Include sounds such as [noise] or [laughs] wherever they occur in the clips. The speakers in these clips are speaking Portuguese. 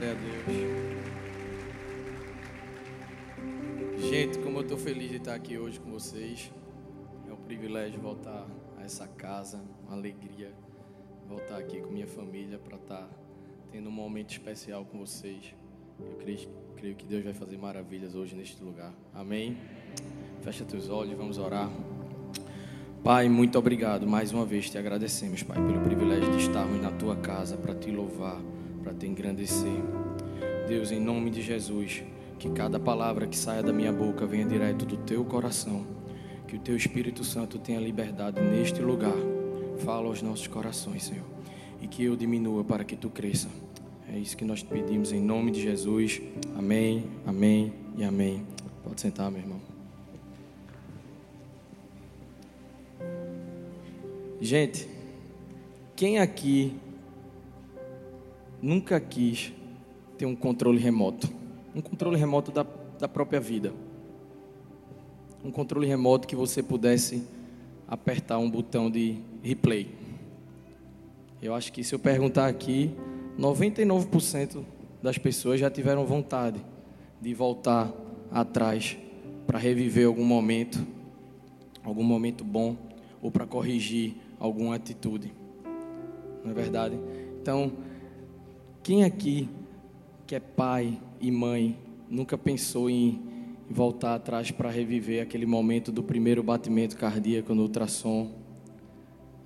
Glória a Deus. Gente, como eu estou feliz de estar aqui hoje com vocês. É um privilégio voltar a essa casa, uma alegria voltar aqui com minha família para estar tendo um momento especial com vocês. Eu creio, creio que Deus vai fazer maravilhas hoje neste lugar. Amém? Fecha teus olhos, vamos orar. Pai, muito obrigado. Mais uma vez te agradecemos, Pai, pelo privilégio de estarmos na tua casa para te louvar, para te engrandecer. Deus, em nome de Jesus, que cada palavra que saia da minha boca venha direto do teu coração. Que o teu Espírito Santo tenha liberdade neste lugar. Fala aos nossos corações, Senhor. E que eu diminua para que tu cresça. É isso que nós te pedimos em nome de Jesus. Amém, amém e amém. Pode sentar, meu irmão. Gente, quem aqui nunca quis ter um controle remoto? Um controle remoto da, da própria vida. Um controle remoto que você pudesse apertar um botão de replay. Eu acho que se eu perguntar aqui, 99% das pessoas já tiveram vontade de voltar atrás para reviver algum momento, algum momento bom, ou para corrigir alguma atitude. Não é verdade? Então, quem aqui que é pai e mãe nunca pensou em voltar atrás para reviver aquele momento do primeiro batimento cardíaco no ultrassom,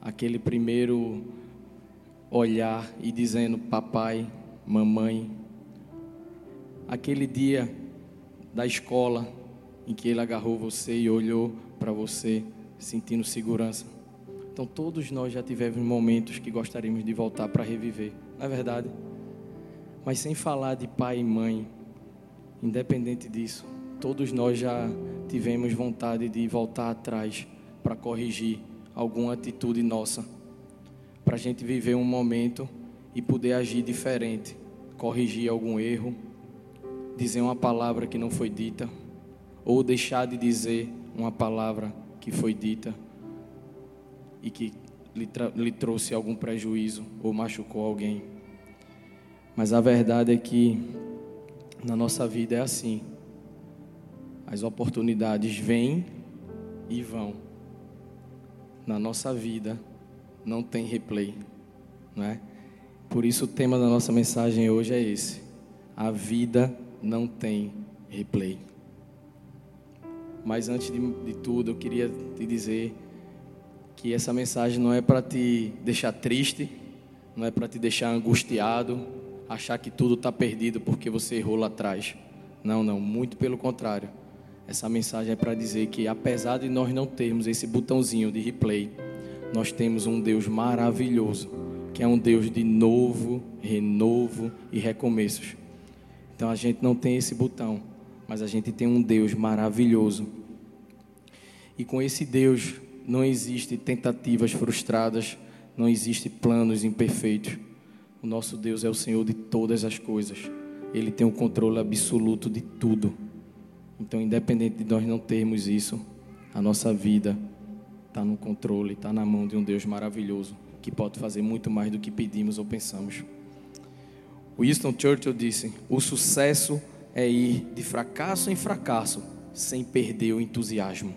aquele primeiro olhar e dizendo papai, mamãe, aquele dia da escola em que ele agarrou você e olhou para você sentindo segurança. Então todos nós já tivemos momentos que gostaríamos de voltar para reviver, não é verdade? Mas sem falar de pai e mãe, independente disso, todos nós já tivemos vontade de voltar atrás para corrigir alguma atitude nossa, para a gente viver um momento e poder agir diferente, corrigir algum erro, dizer uma palavra que não foi dita, ou deixar de dizer uma palavra que foi dita e que lhe, lhe trouxe algum prejuízo ou machucou alguém. Mas a verdade é que na nossa vida é assim. As oportunidades vêm e vão. Na nossa vida não tem replay, não é? Por isso o tema da nossa mensagem hoje é esse: a vida não tem replay. Mas antes de, de tudo, eu queria te dizer que essa mensagem não é para te deixar triste, não é para te deixar angustiado, achar que tudo está perdido porque você errou lá atrás. Não, não, muito pelo contrário. Essa mensagem é para dizer que, apesar de nós não termos esse botãozinho de replay, nós temos um Deus maravilhoso, que é um Deus de novo, renovo e recomeços. Então a gente não tem esse botão, mas a gente tem um Deus maravilhoso. E com esse Deus não existe tentativas frustradas, não existe planos imperfeitos. O nosso Deus é o Senhor de todas as coisas. Ele tem o controle absoluto de tudo. Então, independente de nós não termos isso, a nossa vida está no controle, está na mão de um Deus maravilhoso, que pode fazer muito mais do que pedimos ou pensamos. Winston Churchill disse: O sucesso é ir de fracasso em fracasso, sem perder o entusiasmo.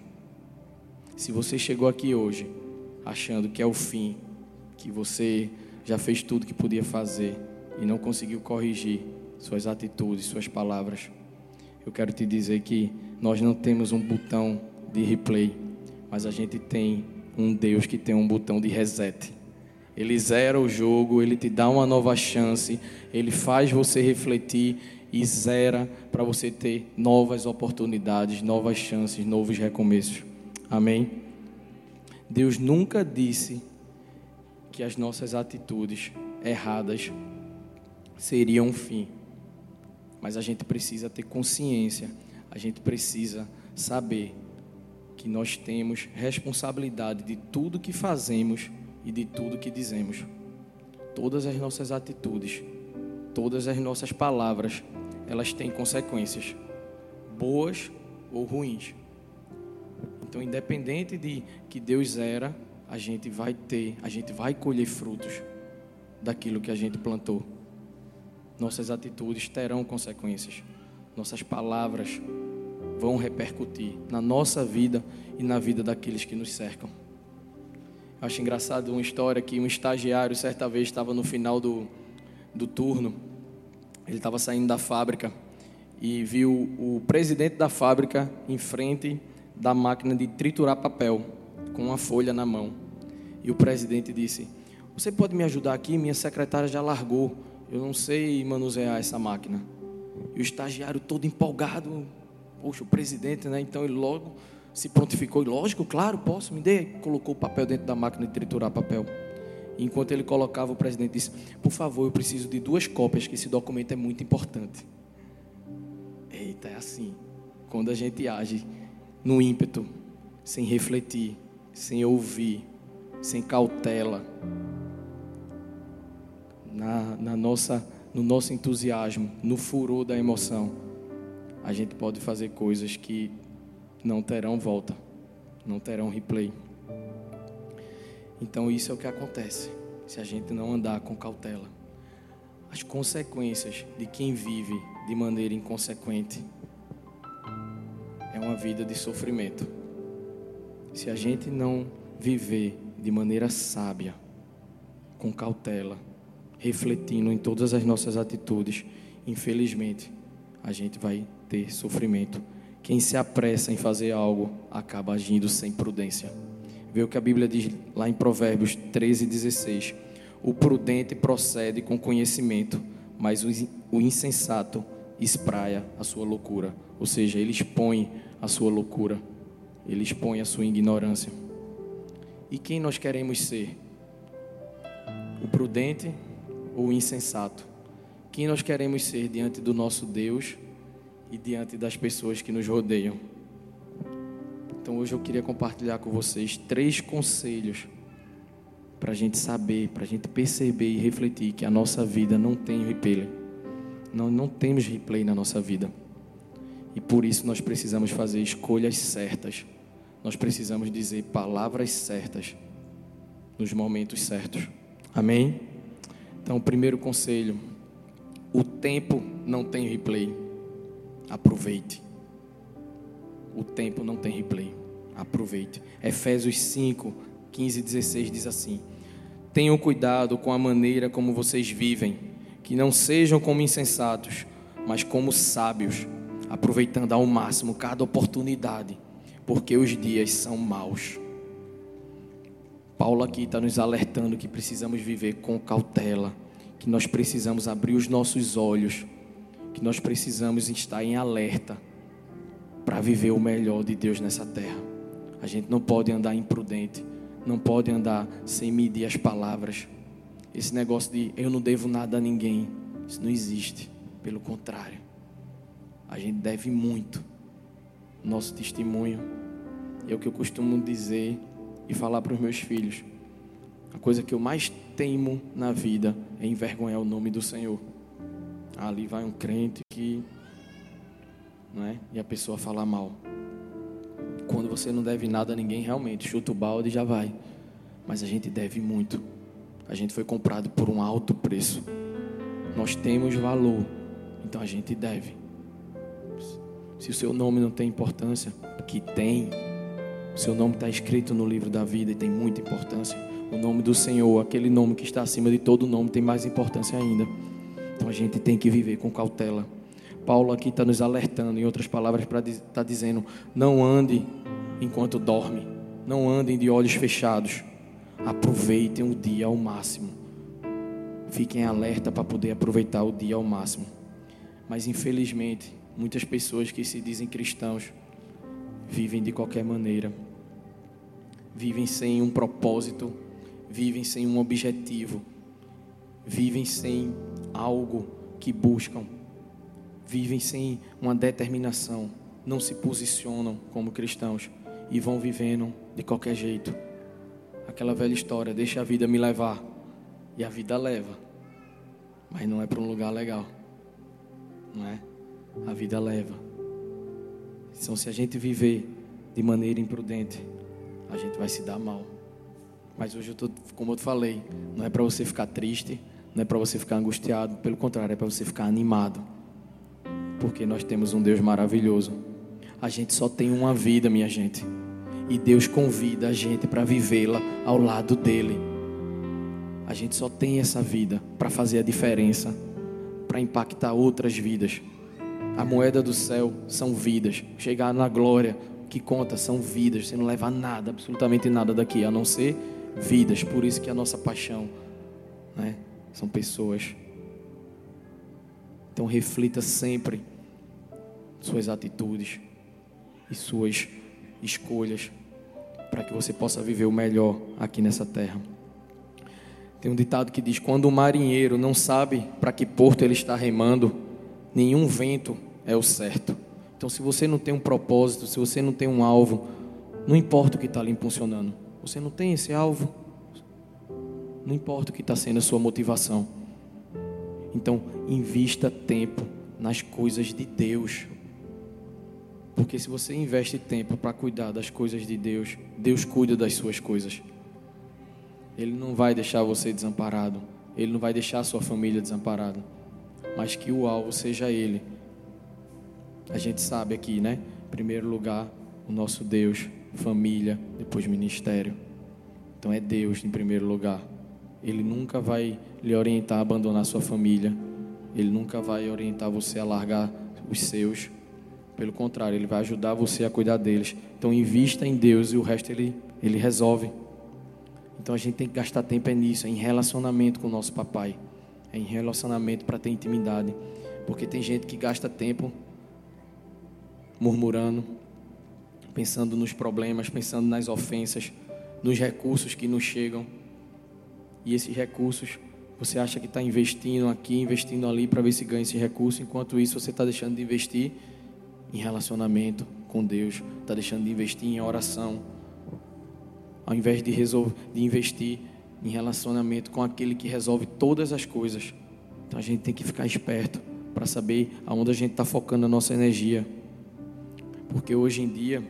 Se você chegou aqui hoje achando que é o fim, que você já fez tudo que podia fazer e não conseguiu corrigir suas atitudes, suas palavras, eu quero te dizer que nós não temos um botão de replay, mas a gente tem um Deus que tem um botão de reset. Ele zera o jogo, ele te dá uma nova chance, ele faz você refletir e zera para você ter novas oportunidades, novas chances, novos recomeços. Amém? Deus nunca disse que as nossas atitudes erradas seriam um fim. Mas a gente precisa ter consciência, a gente precisa saber que nós temos responsabilidade de tudo que fazemos e de tudo que dizemos. Todas as nossas atitudes, todas as nossas palavras, elas têm consequências, boas ou ruins. Então, independente de que Deus era, a gente vai ter, a gente vai colher frutos daquilo que a gente plantou. nossas atitudes terão consequências. Nossas palavras vão repercutir na nossa vida e na vida daqueles que nos cercam. Eu acho engraçado uma história que um estagiário certa vez estava no final do, do turno, ele estava saindo da fábrica e viu o presidente da fábrica em frente da máquina de triturar papel, com uma folha na mão. E o presidente disse: Você pode me ajudar aqui? Minha secretária já largou. Eu não sei manusear essa máquina. E o estagiário todo empolgado, poxa, o presidente, né? Então ele logo se prontificou. Lógico, claro, posso, me dê. Colocou o papel dentro da máquina de triturar papel. E enquanto ele colocava, o presidente disse: Por favor, eu preciso de duas cópias, que esse documento é muito importante. Eita, é assim. Quando a gente age no ímpeto, sem refletir, sem ouvir, sem cautela, na, na nossa, no nosso entusiasmo, no furor da emoção, a gente pode fazer coisas que não terão volta, não terão replay. Então isso é o que acontece se a gente não andar com cautela. As consequências de quem vive de maneira inconsequente é uma vida de sofrimento. Se a gente não viver de maneira sábia, com cautela, refletindo em todas as nossas atitudes, infelizmente, a gente vai ter sofrimento. Quem se apressa em fazer algo acaba agindo sem prudência. Vê o que a Bíblia diz lá em Provérbios 13, 16. O prudente procede com conhecimento, mas o insensato espraia a sua loucura. Ou seja, ele expõe a sua loucura, ele expõe a sua ignorância. E quem nós queremos ser? O prudente ou o insensato? Quem nós queremos ser diante do nosso Deus e diante das pessoas que nos rodeiam? Então hoje eu queria compartilhar com vocês três conselhos para a gente saber, para a gente perceber e refletir que a nossa vida não tem replay. Não, não temos replay na nossa vida. E por isso nós precisamos fazer escolhas certas. Nós precisamos dizer palavras certas nos momentos certos. Amém? Então, primeiro conselho: o tempo não tem replay. Aproveite. O tempo não tem replay. Aproveite. Efésios 5, 15 e 16 diz assim: Tenham cuidado com a maneira como vocês vivem, que não sejam como insensatos, mas como sábios, aproveitando ao máximo cada oportunidade, porque os dias são maus. Paulo aqui está nos alertando que precisamos viver com cautela, que nós precisamos abrir os nossos olhos, que nós precisamos estar em alerta para viver o melhor de Deus nessa terra. A gente não pode andar imprudente, não pode andar sem medir as palavras. Esse negócio de eu não devo nada a ninguém, isso não existe. Pelo contrário, a gente deve muito. Nosso testemunho é o que eu costumo dizer e falar para os meus filhos. A coisa que eu mais temo na vida é envergonhar o nome do Senhor. Ali vai um crente que. Não é? E a pessoa fala mal. Quando você não deve nada a ninguém, realmente, chuta o balde e já vai. Mas a gente deve muito. A gente foi comprado por um alto preço. Nós temos valor. Então a gente deve. Se o seu nome não tem importância, que tem, o seu nome está escrito no livro da vida e tem muita importância. O nome do Senhor, aquele nome que está acima de todo nome, tem mais importância ainda. Então a gente tem que viver com cautela. Paulo aqui está nos alertando, em outras palavras, para estar tá dizendo: não ande enquanto dorme, não andem de olhos fechados. Aproveitem o dia ao máximo. Fiquem alerta para poder aproveitar o dia ao máximo. Mas infelizmente, muitas pessoas que se dizem cristãos vivem de qualquer maneira vivem sem um propósito, vivem sem um objetivo, vivem sem algo que buscam, vivem sem uma determinação, não se posicionam como cristãos e vão vivendo de qualquer jeito. Aquela velha história, deixa a vida me levar. E a vida leva. Mas não é para um lugar legal. Não é? A vida leva. Então se a gente viver de maneira imprudente, a gente vai se dar mal. Mas hoje eu tô, como eu falei, não é para você ficar triste, não é para você ficar angustiado, pelo contrário, é para você ficar animado. Porque nós temos um Deus maravilhoso. A gente só tem uma vida, minha gente. E Deus convida a gente para vivê-la ao lado dele. A gente só tem essa vida para fazer a diferença, para impactar outras vidas. A moeda do céu são vidas. Chegar na glória, que conta são vidas. Você não leva nada, absolutamente nada daqui, a não ser vidas. Por isso que a nossa paixão né, são pessoas. Então reflita sempre suas atitudes e suas escolhas para que você possa viver o melhor aqui nessa terra. Tem um ditado que diz: quando o marinheiro não sabe para que porto ele está remando, nenhum vento é o certo. Então, se você não tem um propósito, se você não tem um alvo, não importa o que está ali impulsionando, você não tem esse alvo, não importa o que está sendo a sua motivação. Então, invista tempo nas coisas de Deus. Porque se você investe tempo para cuidar das coisas de Deus, Deus cuida das suas coisas. Ele não vai deixar você desamparado. Ele não vai deixar a sua família desamparada. Mas que o alvo seja Ele a gente sabe aqui, né? Em primeiro lugar, o nosso Deus, família, depois ministério. Então é Deus em primeiro lugar. Ele nunca vai lhe orientar a abandonar sua família. Ele nunca vai orientar você a largar os seus. Pelo contrário, ele vai ajudar você a cuidar deles. Então invista em Deus e o resto ele, ele resolve. Então a gente tem que gastar tempo é nisso, é em relacionamento com o nosso papai. É em relacionamento para ter intimidade. Porque tem gente que gasta tempo murmurando, pensando nos problemas, pensando nas ofensas, nos recursos que nos chegam. E esses recursos, você acha que está investindo aqui, investindo ali para ver se ganha esse recurso, enquanto isso você está deixando de investir em relacionamento com Deus, está deixando de investir em oração, ao invés de, resolver, de investir em relacionamento com aquele que resolve todas as coisas. Então a gente tem que ficar esperto para saber aonde a gente está focando a nossa energia. Porque hoje em dia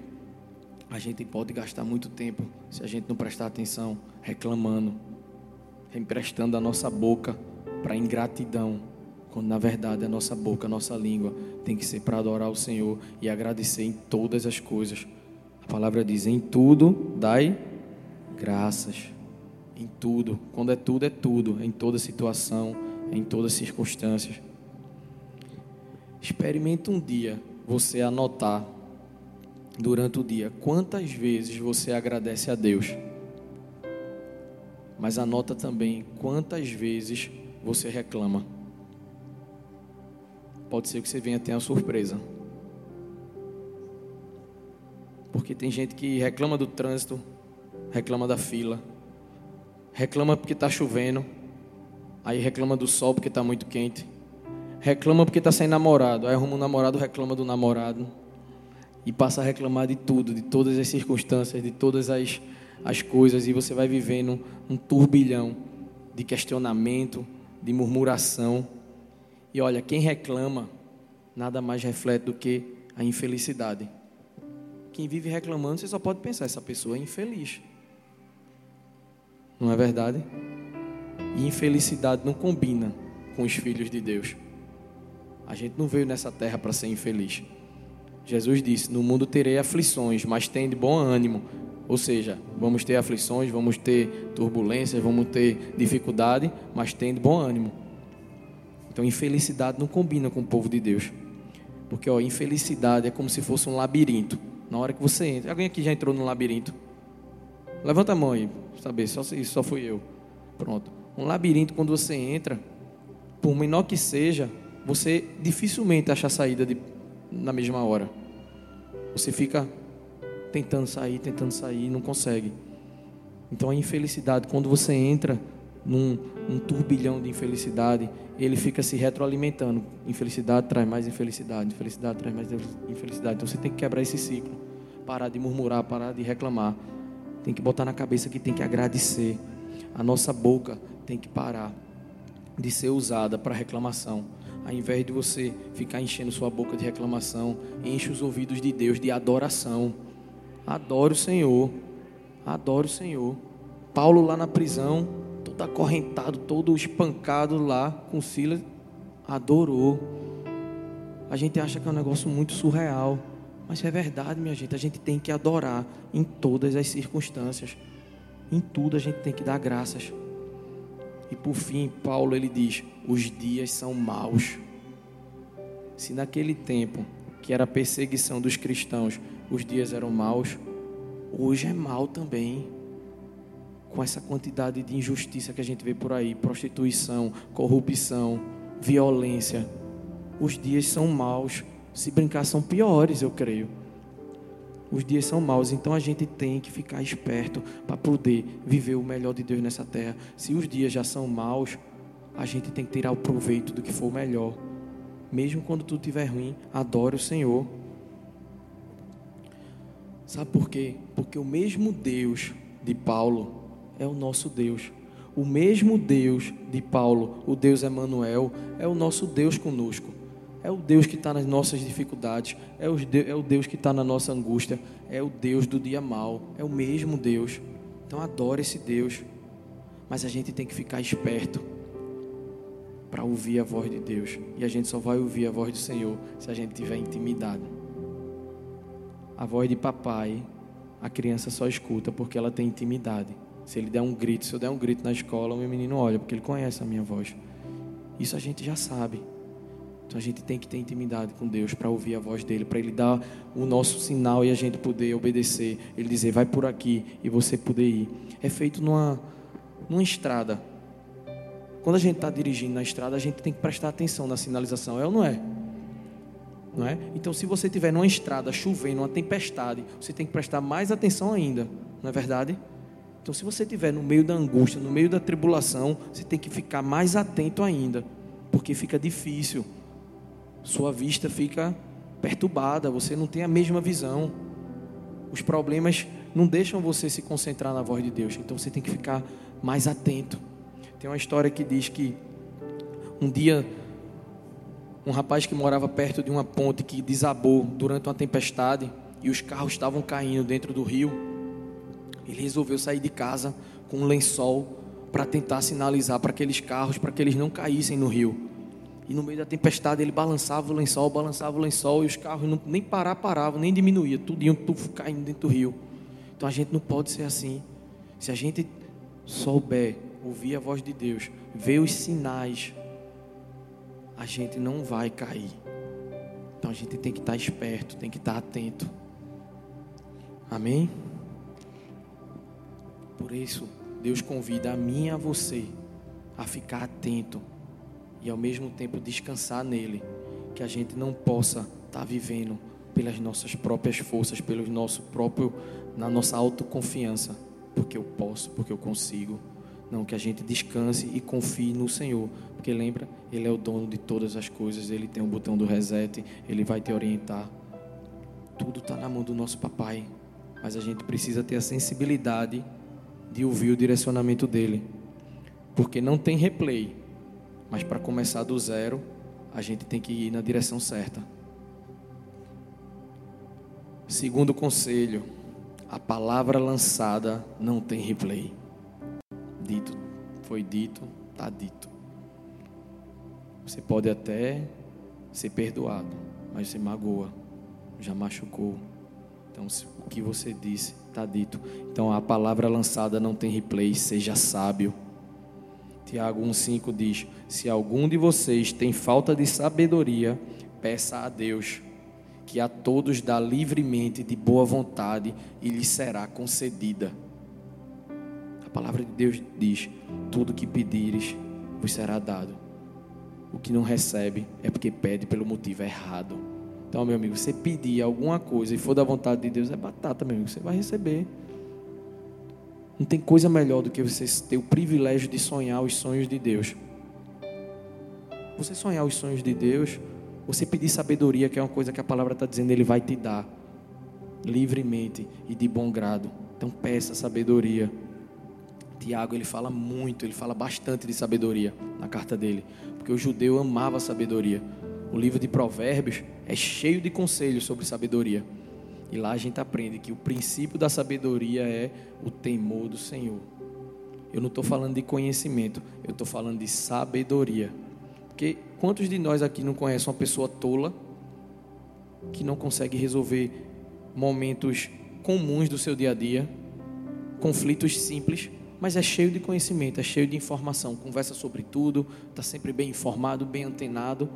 a gente pode gastar muito tempo se a gente não prestar atenção, reclamando, emprestando a nossa boca para ingratidão, quando na verdade a nossa boca, a nossa língua tem que ser para adorar o Senhor e agradecer em todas as coisas. A palavra diz: em tudo dai graças. Em tudo, quando é tudo, é tudo, em toda situação, em todas as circunstâncias. Experimente um dia você anotar durante o dia quantas vezes você agradece a Deus. Mas anota também quantas vezes você reclama. Pode ser que você venha ter uma surpresa. Porque tem gente que reclama do trânsito, reclama da fila, reclama porque está chovendo, aí reclama do sol porque está muito quente, reclama porque está sem namorado, aí arruma um namorado, reclama do namorado e passa a reclamar de tudo, de todas as circunstâncias, de todas as, as coisas, e você vai vivendo um turbilhão de questionamento, de murmuração. E olha, quem reclama nada mais reflete do que a infelicidade. Quem vive reclamando, você só pode pensar, essa pessoa é infeliz. Não é verdade? E infelicidade não combina com os filhos de Deus. A gente não veio nessa terra para ser infeliz. Jesus disse: No mundo terei aflições, mas tem de bom ânimo. Ou seja, vamos ter aflições, vamos ter turbulências, vamos ter dificuldade, mas tem de bom ânimo. Então, infelicidade não combina com o povo de Deus. Porque, ó, infelicidade é como se fosse um labirinto. Na hora que você entra. Alguém aqui já entrou num labirinto? Levanta a mão aí, saber, só só fui eu. Pronto. Um labirinto, quando você entra, por menor que seja, você dificilmente acha a saída de, na mesma hora. Você fica tentando sair, tentando sair, não consegue. Então a infelicidade, quando você entra num, num turbilhão de infelicidade, ele fica se retroalimentando. Infelicidade traz mais infelicidade, infelicidade traz mais infelicidade. Então você tem que quebrar esse ciclo. Parar de murmurar, parar de reclamar. Tem que botar na cabeça que tem que agradecer. A nossa boca tem que parar de ser usada para reclamação ao invés de você ficar enchendo sua boca de reclamação, enche os ouvidos de Deus de adoração. Adore o Senhor. Adore o Senhor. Paulo lá na prisão, todo acorrentado, todo espancado lá com Silas, adorou. A gente acha que é um negócio muito surreal, mas é verdade, minha gente. A gente tem que adorar em todas as circunstâncias. Em tudo a gente tem que dar graças. E por fim, Paulo ele diz: os dias são maus. Se naquele tempo, que era a perseguição dos cristãos, os dias eram maus, hoje é mal também. Com essa quantidade de injustiça que a gente vê por aí, prostituição, corrupção, violência, os dias são maus. Se brincar, são piores, eu creio. Os dias são maus, então a gente tem que ficar esperto para poder viver o melhor de Deus nessa terra. Se os dias já são maus, a gente tem que tirar o proveito do que for melhor. Mesmo quando tudo estiver ruim, adore o Senhor. Sabe por quê? Porque o mesmo Deus de Paulo é o nosso Deus. O mesmo Deus de Paulo, o Deus Emanuel, é o nosso Deus conosco. É o Deus que está nas nossas dificuldades, é o, Deus, é o Deus que está na nossa angústia, é o Deus do dia mal, é o mesmo Deus. Então adore esse Deus. Mas a gente tem que ficar esperto para ouvir a voz de Deus. E a gente só vai ouvir a voz do Senhor se a gente tiver intimidade. A voz de papai, a criança só escuta porque ela tem intimidade. Se ele der um grito, se eu der um grito na escola, o meu menino olha, porque ele conhece a minha voz. Isso a gente já sabe. Então a gente tem que ter intimidade com Deus para ouvir a voz dele, para ele dar o nosso sinal e a gente poder obedecer. Ele dizer, vai por aqui e você poder ir. É feito numa, numa estrada. Quando a gente está dirigindo na estrada, a gente tem que prestar atenção na sinalização, é ou não é? Não é? Então, se você estiver numa estrada chovendo, uma tempestade, você tem que prestar mais atenção ainda, não é verdade? Então, se você estiver no meio da angústia, no meio da tribulação, você tem que ficar mais atento ainda, porque fica difícil sua vista fica perturbada, você não tem a mesma visão. Os problemas não deixam você se concentrar na voz de Deus, então você tem que ficar mais atento. Tem uma história que diz que um dia um rapaz que morava perto de uma ponte que desabou durante uma tempestade e os carros estavam caindo dentro do rio. Ele resolveu sair de casa com um lençol para tentar sinalizar para aqueles carros para que eles não caíssem no rio. E no meio da tempestade ele balançava o lençol, balançava o lençol e os carros não, nem parar paravam, nem diminuía, tudo iam tudo caindo dentro do rio. Então a gente não pode ser assim. Se a gente souber ouvir a voz de Deus, ver os sinais, a gente não vai cair. Então a gente tem que estar esperto, tem que estar atento. Amém? Por isso, Deus convida a mim e a você a ficar atento e ao mesmo tempo descansar nele, que a gente não possa estar tá vivendo pelas nossas próprias forças, pelo nosso próprio na nossa autoconfiança, porque eu posso, porque eu consigo. Não, que a gente descanse e confie no Senhor, porque lembra, Ele é o dono de todas as coisas, Ele tem o botão do reset, Ele vai te orientar. Tudo está na mão do nosso papai, mas a gente precisa ter a sensibilidade de ouvir o direcionamento dele, porque não tem replay, mas para começar do zero, a gente tem que ir na direção certa. Segundo conselho, a palavra lançada não tem replay. Dito, foi dito, está dito. Você pode até ser perdoado, mas você magoa, já machucou. Então, o que você disse está dito. Então, a palavra lançada não tem replay. Seja sábio. Tiago 1,5 diz: Se algum de vocês tem falta de sabedoria, peça a Deus, que a todos dá livremente, de boa vontade, e lhe será concedida. A palavra de Deus diz: Tudo que pedires vos será dado. O que não recebe é porque pede pelo motivo errado. Então, meu amigo, você pedir alguma coisa e for da vontade de Deus, é batata, meu amigo, você vai receber. Não tem coisa melhor do que você ter o privilégio de sonhar os sonhos de Deus. Você sonhar os sonhos de Deus, você pedir sabedoria, que é uma coisa que a palavra está dizendo, Ele vai te dar livremente e de bom grado. Então peça sabedoria. Tiago ele fala muito, ele fala bastante de sabedoria na carta dele, porque o judeu amava a sabedoria. O livro de Provérbios é cheio de conselhos sobre sabedoria. E lá a gente aprende que o princípio da sabedoria é o temor do Senhor. Eu não estou falando de conhecimento, eu estou falando de sabedoria. Porque quantos de nós aqui não conhecem uma pessoa tola que não consegue resolver momentos comuns do seu dia a dia, conflitos simples, mas é cheio de conhecimento, é cheio de informação, conversa sobre tudo, está sempre bem informado, bem antenado,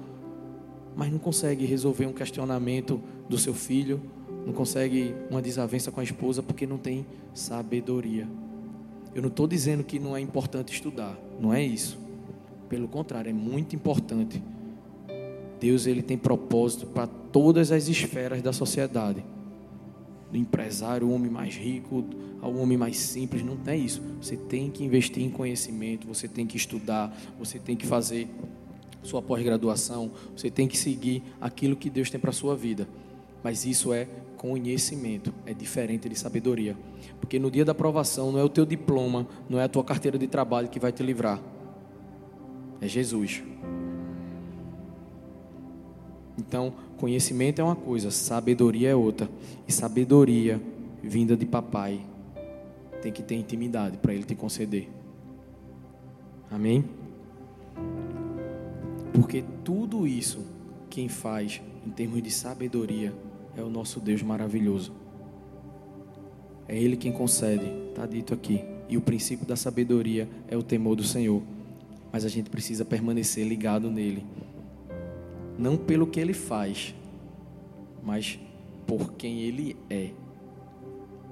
mas não consegue resolver um questionamento do seu filho, não consegue uma desavença com a esposa porque não tem sabedoria. Eu não estou dizendo que não é importante estudar, não é isso. Pelo contrário, é muito importante. Deus ele tem propósito para todas as esferas da sociedade. Do empresário, o homem mais rico, ao homem mais simples, não é isso. Você tem que investir em conhecimento, você tem que estudar, você tem que fazer sua pós-graduação, você tem que seguir aquilo que Deus tem para a sua vida. Mas isso é conhecimento, é diferente de sabedoria. Porque no dia da aprovação não é o teu diploma, não é a tua carteira de trabalho que vai te livrar. É Jesus. Então, conhecimento é uma coisa, sabedoria é outra. E sabedoria vinda de papai tem que ter intimidade para ele te conceder. Amém? Porque tudo isso quem faz em termos de sabedoria é o nosso Deus maravilhoso. É Ele quem concede, está dito aqui. E o princípio da sabedoria é o temor do Senhor. Mas a gente precisa permanecer ligado nele. Não pelo que ele faz, mas por quem ele é.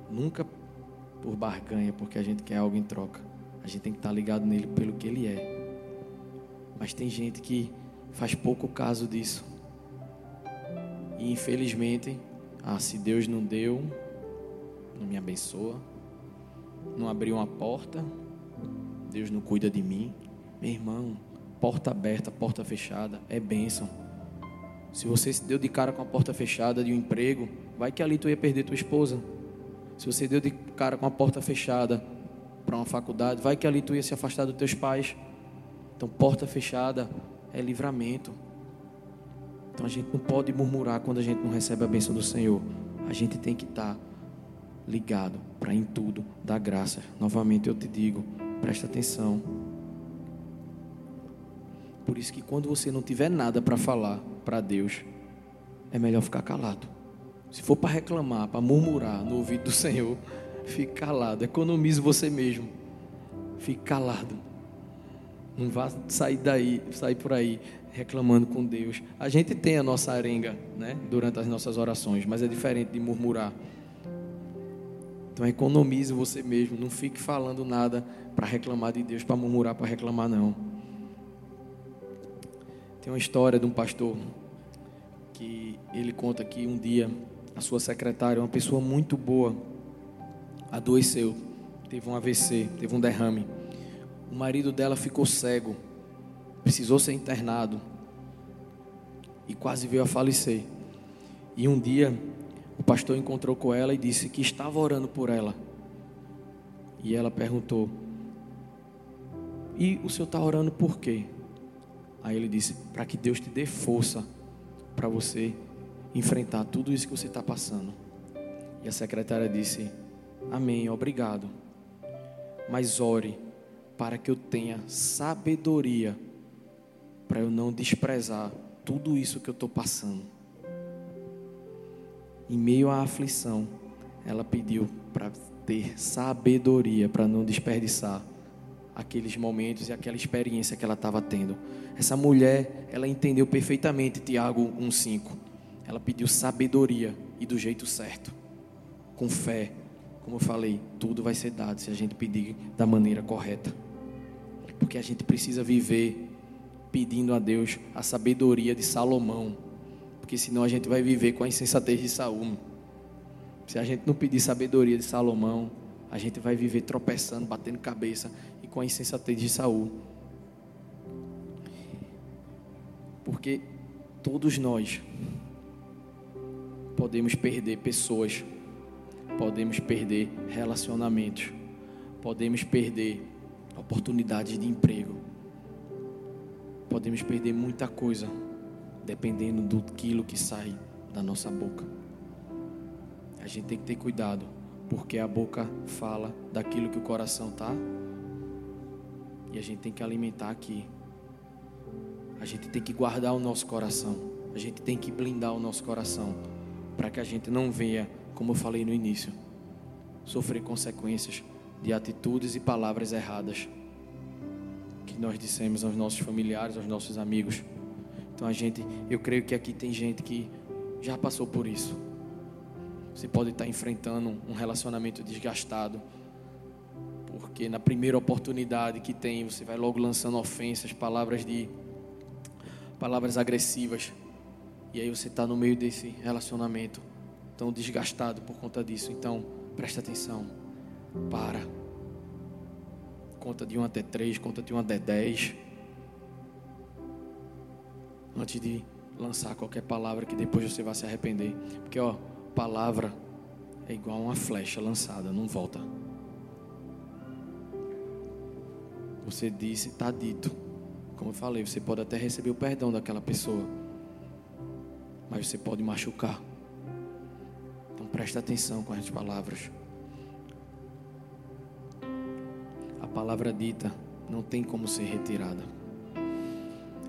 Nunca por barganha, porque a gente quer algo em troca. A gente tem que estar ligado nele pelo que ele é. Mas tem gente que faz pouco caso disso. E infelizmente, ah, se Deus não deu, não me abençoa, não abriu uma porta, Deus não cuida de mim. Meu irmão, porta aberta, porta fechada, é bênção. Se você se deu de cara com a porta fechada de um emprego, vai que ali tu ia perder tua esposa. Se você deu de cara com a porta fechada para uma faculdade, vai que ali tu ia se afastar dos teus pais. Então, porta fechada é livramento. Então a gente não pode murmurar quando a gente não recebe a bênção do Senhor. A gente tem que estar tá ligado para em tudo dar graça. Novamente eu te digo, presta atenção. Por isso que quando você não tiver nada para falar para Deus, é melhor ficar calado. Se for para reclamar, para murmurar no ouvido do Senhor, [laughs] fique calado. Economize você mesmo. Fique calado. Não vá sair daí, sair por aí reclamando com Deus. A gente tem a nossa arenga, né, durante as nossas orações, mas é diferente de murmurar. Então economize você mesmo, não fique falando nada para reclamar de Deus, para murmurar, para reclamar não. Tem uma história de um pastor que ele conta que um dia a sua secretária, uma pessoa muito boa, adoeceu, teve um AVC, teve um derrame. O marido dela ficou cego precisou ser internado e quase veio a falecer. E um dia o pastor encontrou com ela e disse que estava orando por ela. E ela perguntou: E o senhor está orando por quê? Aí ele disse: Para que Deus te dê força para você enfrentar tudo isso que você está passando. E a secretária disse: Amém, obrigado. Mas ore para que eu tenha sabedoria para eu não desprezar tudo isso que eu estou passando. Em meio à aflição, ela pediu para ter sabedoria, para não desperdiçar aqueles momentos e aquela experiência que ela estava tendo. Essa mulher, ela entendeu perfeitamente Tiago 1,5. Ela pediu sabedoria e do jeito certo, com fé. Como eu falei, tudo vai ser dado se a gente pedir da maneira correta. Porque a gente precisa viver pedindo a Deus a sabedoria de Salomão, porque senão a gente vai viver com a insensatez de Saul. Se a gente não pedir sabedoria de Salomão, a gente vai viver tropeçando, batendo cabeça e com a insensatez de Saul. Porque todos nós podemos perder pessoas, podemos perder relacionamentos, podemos perder oportunidades de emprego, podemos perder muita coisa dependendo do quilo que sai da nossa boca. A gente tem que ter cuidado, porque a boca fala daquilo que o coração está E a gente tem que alimentar aqui. A gente tem que guardar o nosso coração. A gente tem que blindar o nosso coração. Para que a gente não venha, como eu falei no início, sofrer consequências de atitudes e palavras erradas que nós dissemos aos nossos familiares, aos nossos amigos. Então a gente, eu creio que aqui tem gente que já passou por isso. Você pode estar enfrentando um relacionamento desgastado, porque na primeira oportunidade que tem, você vai logo lançando ofensas, palavras de palavras agressivas. E aí você está no meio desse relacionamento tão desgastado por conta disso. Então, presta atenção. Para. Conta de 1 até 3, conta de 1 até 10. Antes de lançar qualquer palavra que depois você vai se arrepender. Porque, ó, palavra é igual a uma flecha lançada, não volta. Você disse, está dito. Como eu falei, você pode até receber o perdão daquela pessoa, mas você pode machucar. Então preste atenção com as palavras. Palavra dita não tem como ser retirada.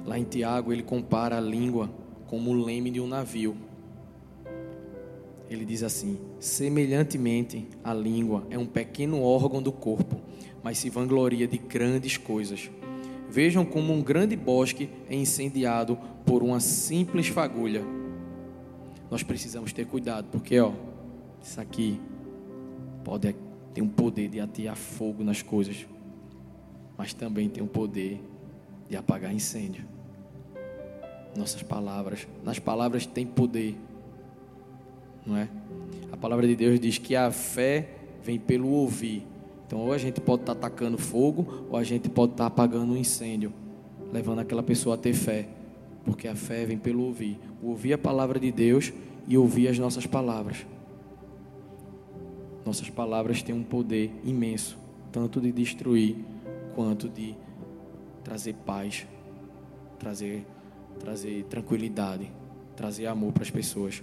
Lá em Tiago, ele compara a língua como o leme de um navio. Ele diz assim: semelhantemente, a língua é um pequeno órgão do corpo, mas se vangloria de grandes coisas. Vejam como um grande bosque é incendiado por uma simples fagulha. Nós precisamos ter cuidado, porque ó, isso aqui pode ter um poder de atear fogo nas coisas, mas também tem um poder de apagar incêndio. Nossas palavras, nas palavras tem poder, não é? A palavra de Deus diz que a fé vem pelo ouvir então, ou a gente pode estar tá atacando fogo, ou a gente pode estar tá apagando um incêndio, levando aquela pessoa a ter fé, porque a fé vem pelo ouvir ouvir a palavra de Deus e ouvir as nossas palavras. Nossas palavras têm um poder imenso, tanto de destruir quanto de trazer paz, trazer, trazer tranquilidade, trazer amor para as pessoas.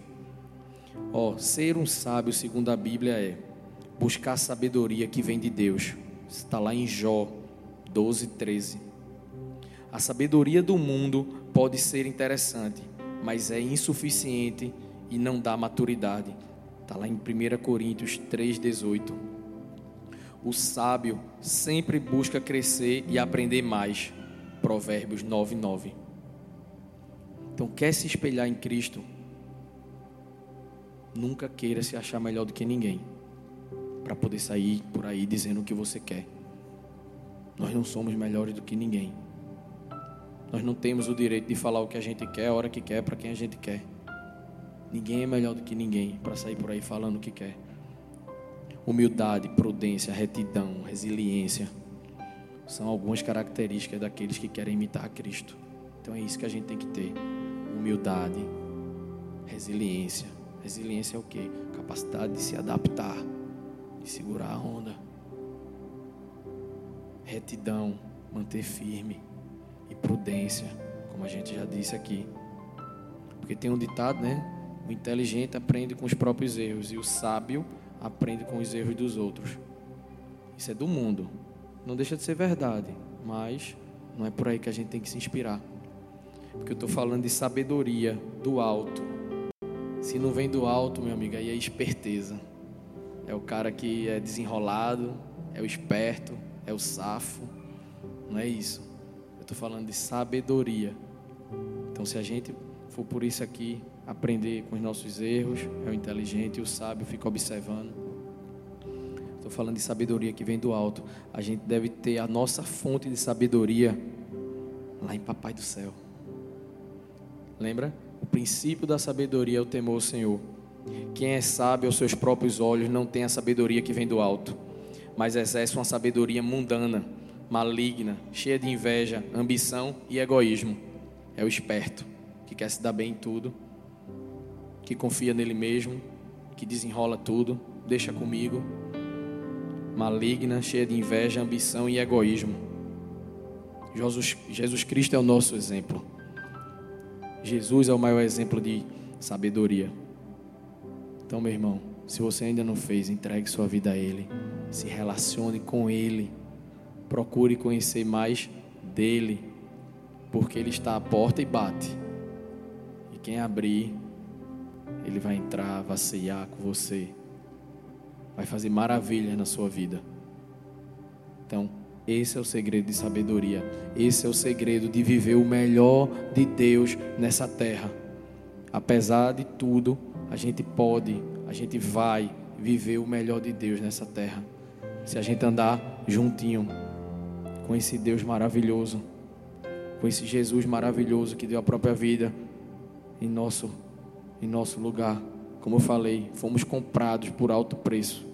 Ó, ser um sábio, segundo a Bíblia, é buscar a sabedoria que vem de Deus. Está lá em Jó 12, 13. A sabedoria do mundo pode ser interessante, mas é insuficiente e não dá maturidade. Está lá em 1 Coríntios 3, 18. O sábio sempre busca crescer e aprender mais. Provérbios 9, 9. Então, quer se espelhar em Cristo? Nunca queira se achar melhor do que ninguém para poder sair por aí dizendo o que você quer. Nós não somos melhores do que ninguém. Nós não temos o direito de falar o que a gente quer, a hora que quer, para quem a gente quer. Ninguém é melhor do que ninguém para sair por aí falando o que quer. Humildade, prudência, retidão, resiliência são algumas características daqueles que querem imitar a Cristo. Então é isso que a gente tem que ter: humildade, resiliência. Resiliência é o que? Capacidade de se adaptar e segurar a onda. Retidão, manter firme e prudência, como a gente já disse aqui. Porque tem um ditado, né? O inteligente aprende com os próprios erros e o sábio aprende com os erros dos outros. Isso é do mundo. Não deixa de ser verdade, mas não é por aí que a gente tem que se inspirar. Porque eu estou falando de sabedoria do alto. Se não vem do alto, meu amigo, aí é esperteza é o cara que é desenrolado, é o esperto, é o safo. Não é isso. Eu estou falando de sabedoria. Então, se a gente for por isso aqui, aprender com os nossos erros, é o inteligente o sábio fica observando. Estou falando de sabedoria que vem do alto. A gente deve ter a nossa fonte de sabedoria lá em Papai do Céu. Lembra? O princípio da sabedoria é o temor ao Senhor. Quem é sábio aos seus próprios olhos não tem a sabedoria que vem do alto, mas exerce uma sabedoria mundana, maligna, cheia de inveja, ambição e egoísmo. É o esperto, que quer se dar bem em tudo, que confia nele mesmo, que desenrola tudo, deixa comigo. Maligna, cheia de inveja, ambição e egoísmo. Jesus, Jesus Cristo é o nosso exemplo. Jesus é o maior exemplo de sabedoria. Então, meu irmão, se você ainda não fez, entregue sua vida a Ele. Se relacione com Ele. procure conhecer mais dele, porque ele está à porta e bate. E quem abrir, ele vai entrar, vai ceiar com você, vai fazer maravilhas na sua vida. Então, esse é o segredo de sabedoria. Esse é o segredo de viver o melhor de Deus nessa terra. Apesar de tudo, a gente pode, a gente vai viver o melhor de Deus nessa terra. Se a gente andar juntinho com esse Deus maravilhoso, com esse Jesus maravilhoso que deu a própria vida em nosso em nosso lugar. Como eu falei, fomos comprados por alto preço.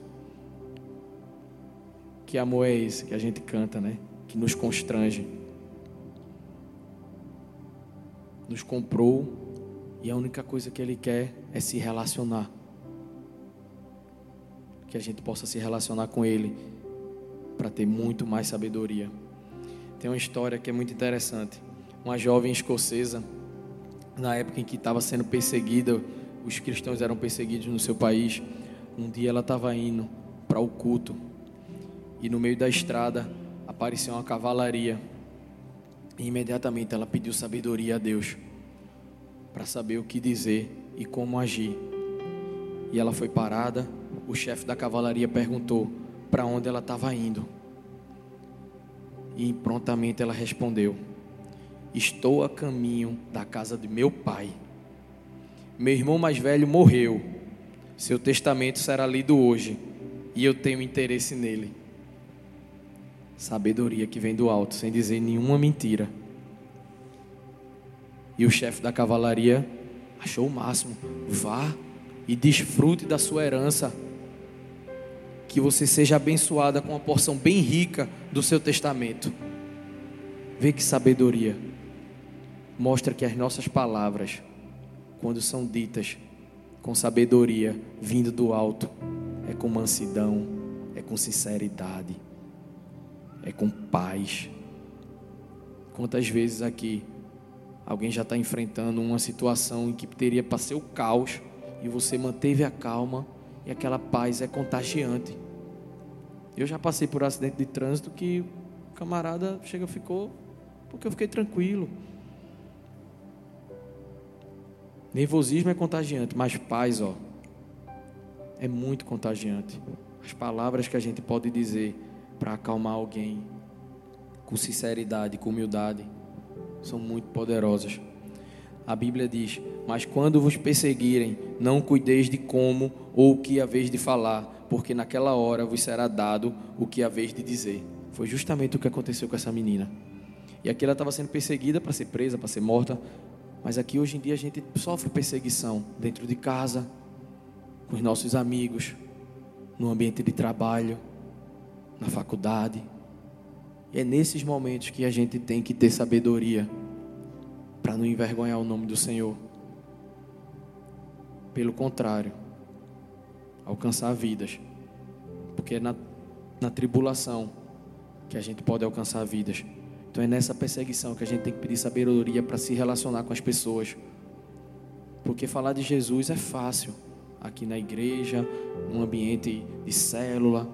Que amor é esse que a gente canta, né? Que nos constrange. Nos comprou e a única coisa que Ele quer é se relacionar. Que a gente possa se relacionar com Ele para ter muito mais sabedoria. Tem uma história que é muito interessante. Uma jovem escocesa, na época em que estava sendo perseguida, os cristãos eram perseguidos no seu país. Um dia ela estava indo para o culto e no meio da estrada apareceu uma cavalaria. E imediatamente ela pediu sabedoria a Deus para saber o que dizer e como agir. E ela foi parada. O chefe da cavalaria perguntou para onde ela estava indo. E prontamente ela respondeu: Estou a caminho da casa de meu pai. Meu irmão mais velho morreu. Seu testamento será lido hoje e eu tenho interesse nele. Sabedoria que vem do alto, sem dizer nenhuma mentira. E o chefe da cavalaria achou o máximo. Vá e desfrute da sua herança. Que você seja abençoada com uma porção bem rica do seu testamento. Vê que sabedoria. Mostra que as nossas palavras, quando são ditas com sabedoria, vindo do alto, é com mansidão, é com sinceridade, é com paz. Quantas vezes aqui Alguém já está enfrentando uma situação em que teria para ser o caos e você manteve a calma e aquela paz é contagiante. Eu já passei por acidente de trânsito que o camarada chega ficou porque eu fiquei tranquilo. Nervosismo é contagiante, mas paz, ó, é muito contagiante. As palavras que a gente pode dizer para acalmar alguém com sinceridade, com humildade são muito poderosas. A Bíblia diz: Mas quando vos perseguirem, não cuideis de como ou o que a vez de falar, porque naquela hora vos será dado o que a vez de dizer. Foi justamente o que aconteceu com essa menina. E aqui ela estava sendo perseguida para ser presa, para ser morta. Mas aqui hoje em dia a gente sofre perseguição dentro de casa, com os nossos amigos, no ambiente de trabalho, na faculdade. E é nesses momentos que a gente tem que ter sabedoria para não envergonhar o nome do Senhor. Pelo contrário, alcançar vidas. Porque é na, na tribulação que a gente pode alcançar vidas. Então é nessa perseguição que a gente tem que pedir sabedoria para se relacionar com as pessoas. Porque falar de Jesus é fácil. Aqui na igreja, num ambiente de célula,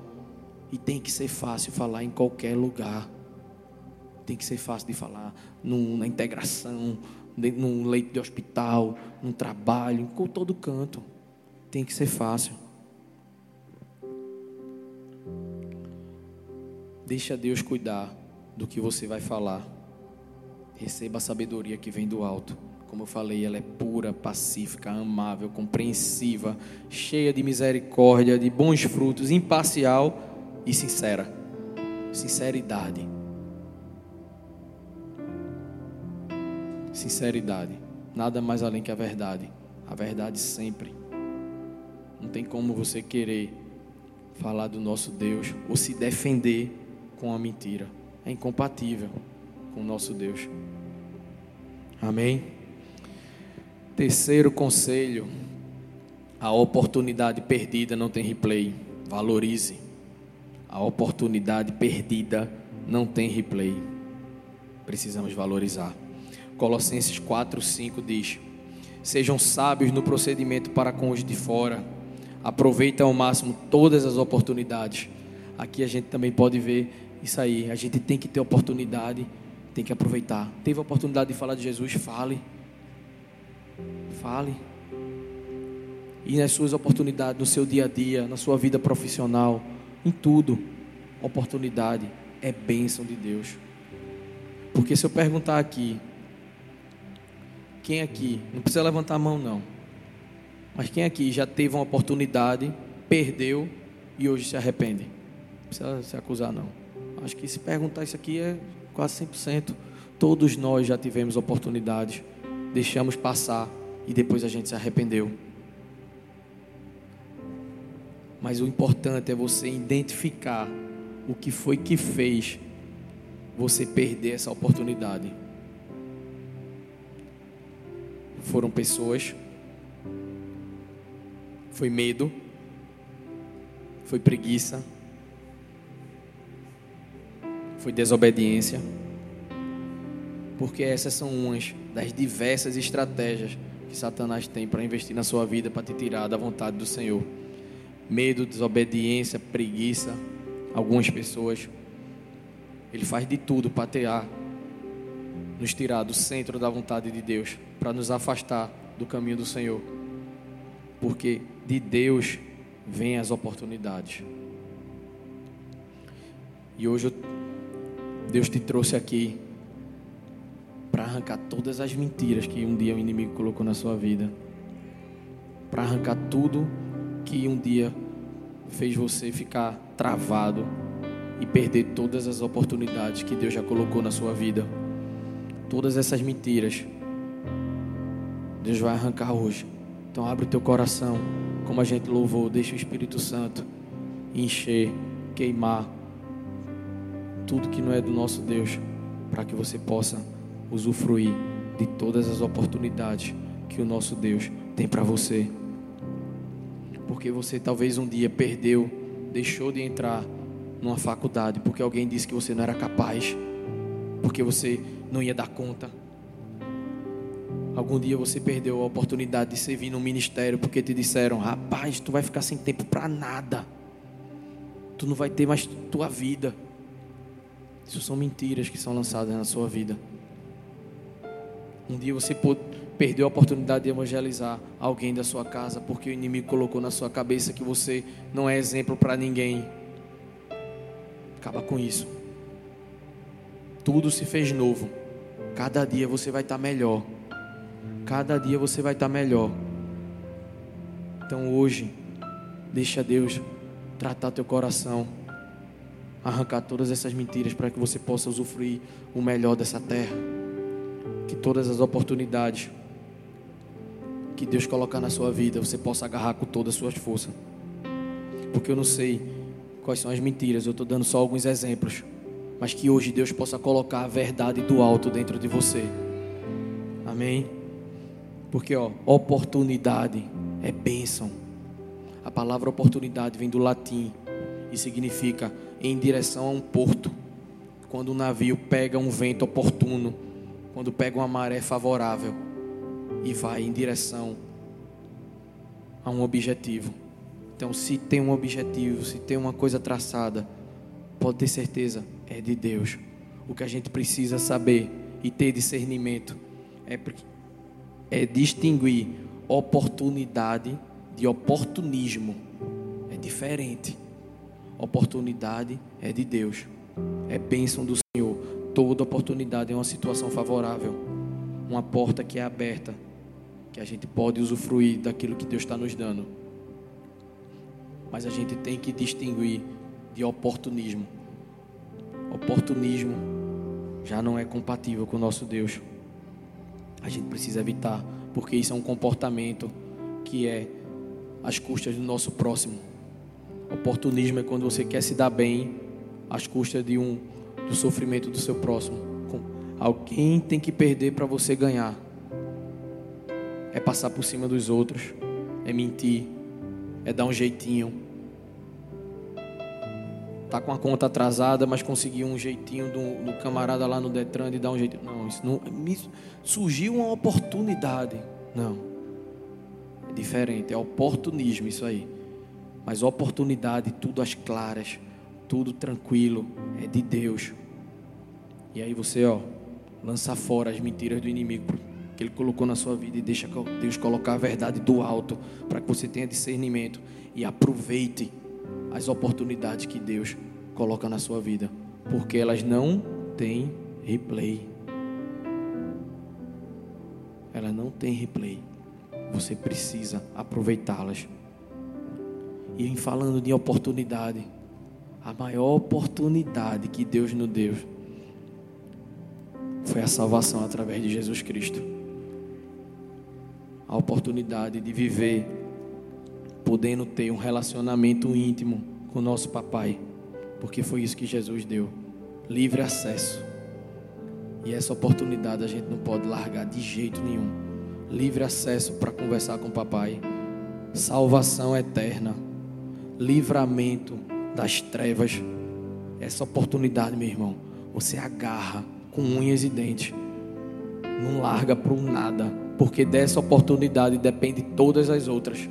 e tem que ser fácil falar em qualquer lugar. Tem que ser fácil de falar num, na integração, num leito de hospital, num trabalho, com todo canto. Tem que ser fácil. Deixa Deus cuidar do que você vai falar. Receba a sabedoria que vem do alto. Como eu falei, ela é pura, pacífica, amável, compreensiva, cheia de misericórdia, de bons frutos, imparcial e sincera. Sinceridade. Sinceridade. Nada mais além que a verdade. A verdade sempre. Não tem como você querer falar do nosso Deus ou se defender com a mentira. É incompatível com o nosso Deus. Amém? Terceiro conselho: a oportunidade perdida não tem replay. Valorize. A oportunidade perdida não tem replay. Precisamos valorizar. Colossenses 4, 5 diz: Sejam sábios no procedimento para com os de fora. Aproveitem ao máximo todas as oportunidades. Aqui a gente também pode ver Isso aí, a gente tem que ter oportunidade, tem que aproveitar. Teve a oportunidade de falar de Jesus, fale. Fale. E nas suas oportunidades, no seu dia a dia, na sua vida profissional, em tudo, oportunidade é bênção de Deus. Porque se eu perguntar aqui, quem aqui, não precisa levantar a mão não, mas quem aqui já teve uma oportunidade, perdeu e hoje se arrepende? Não precisa se acusar não. Acho que se perguntar isso aqui é quase 100%. Todos nós já tivemos oportunidades, deixamos passar e depois a gente se arrependeu. Mas o importante é você identificar o que foi que fez você perder essa oportunidade. Foram pessoas, foi medo, foi preguiça, foi desobediência, porque essas são umas das diversas estratégias que Satanás tem para investir na sua vida, para te tirar da vontade do Senhor medo, desobediência, preguiça, algumas pessoas. Ele faz de tudo para tirar, nos tirar do centro da vontade de Deus, para nos afastar do caminho do Senhor. Porque de Deus vêm as oportunidades. E hoje Deus te trouxe aqui para arrancar todas as mentiras que um dia o inimigo colocou na sua vida. Para arrancar tudo que um dia fez você ficar travado e perder todas as oportunidades que Deus já colocou na sua vida. Todas essas mentiras. Deus vai arrancar hoje. Então abre o teu coração, como a gente louvou, deixa o Espírito Santo encher, queimar tudo que não é do nosso Deus, para que você possa usufruir de todas as oportunidades que o nosso Deus tem para você porque você talvez um dia perdeu, deixou de entrar numa faculdade, porque alguém disse que você não era capaz, porque você não ia dar conta. Algum dia você perdeu a oportunidade de servir no ministério porque te disseram: rapaz, tu vai ficar sem tempo para nada, tu não vai ter mais tua vida. Isso são mentiras que são lançadas na sua vida. Um dia você perdeu a oportunidade de evangelizar alguém da sua casa porque o inimigo colocou na sua cabeça que você não é exemplo para ninguém. Acaba com isso. Tudo se fez novo. Cada dia você vai estar tá melhor. Cada dia você vai estar tá melhor. Então hoje, deixa Deus tratar teu coração, arrancar todas essas mentiras para que você possa usufruir o melhor dessa terra. Que todas as oportunidades que Deus colocar na sua vida, você possa agarrar com todas as suas forças. Porque eu não sei quais são as mentiras, eu estou dando só alguns exemplos. Mas que hoje Deus possa colocar a verdade do alto dentro de você. Amém? Porque, ó, oportunidade é bênção. A palavra oportunidade vem do latim e significa em direção a um porto. Quando um navio pega um vento oportuno, quando pega uma maré favorável e vai em direção a um objetivo. Então, se tem um objetivo, se tem uma coisa traçada, pode ter certeza, é de Deus. O que a gente precisa saber e ter discernimento é, é distinguir oportunidade de oportunismo. É diferente. Oportunidade é de Deus, é bênção do Senhor. Toda oportunidade é uma situação favorável, uma porta que é aberta que a gente pode usufruir daquilo que Deus está nos dando. Mas a gente tem que distinguir de oportunismo. Oportunismo já não é compatível com o nosso Deus. A gente precisa evitar, porque isso é um comportamento que é às custas do nosso próximo. Oportunismo é quando você quer se dar bem às custas de um do sofrimento do seu próximo. Alguém tem que perder para você ganhar é passar por cima dos outros, é mentir, é dar um jeitinho. Tá com a conta atrasada, mas conseguiu um jeitinho do, do camarada lá no Detran de dar um jeitinho. Não, isso não. Surgiu uma oportunidade. Não. É diferente, é oportunismo isso aí. Mas oportunidade, tudo às claras, tudo tranquilo, é de Deus. E aí você, ó, lança fora as mentiras do inimigo que ele colocou na sua vida e deixa Deus colocar a verdade do alto para que você tenha discernimento e aproveite as oportunidades que Deus coloca na sua vida, porque elas não têm replay. Elas não têm replay. Você precisa aproveitá-las. E em falando de oportunidade, a maior oportunidade que Deus nos deu foi a salvação através de Jesus Cristo. A oportunidade de viver podendo ter um relacionamento íntimo com nosso papai, porque foi isso que Jesus deu, livre acesso. E essa oportunidade a gente não pode largar de jeito nenhum. Livre acesso para conversar com o papai, salvação eterna, livramento das trevas. Essa oportunidade, meu irmão, você agarra com unhas e dentes. Não larga para nada, porque dessa oportunidade depende todas as outras.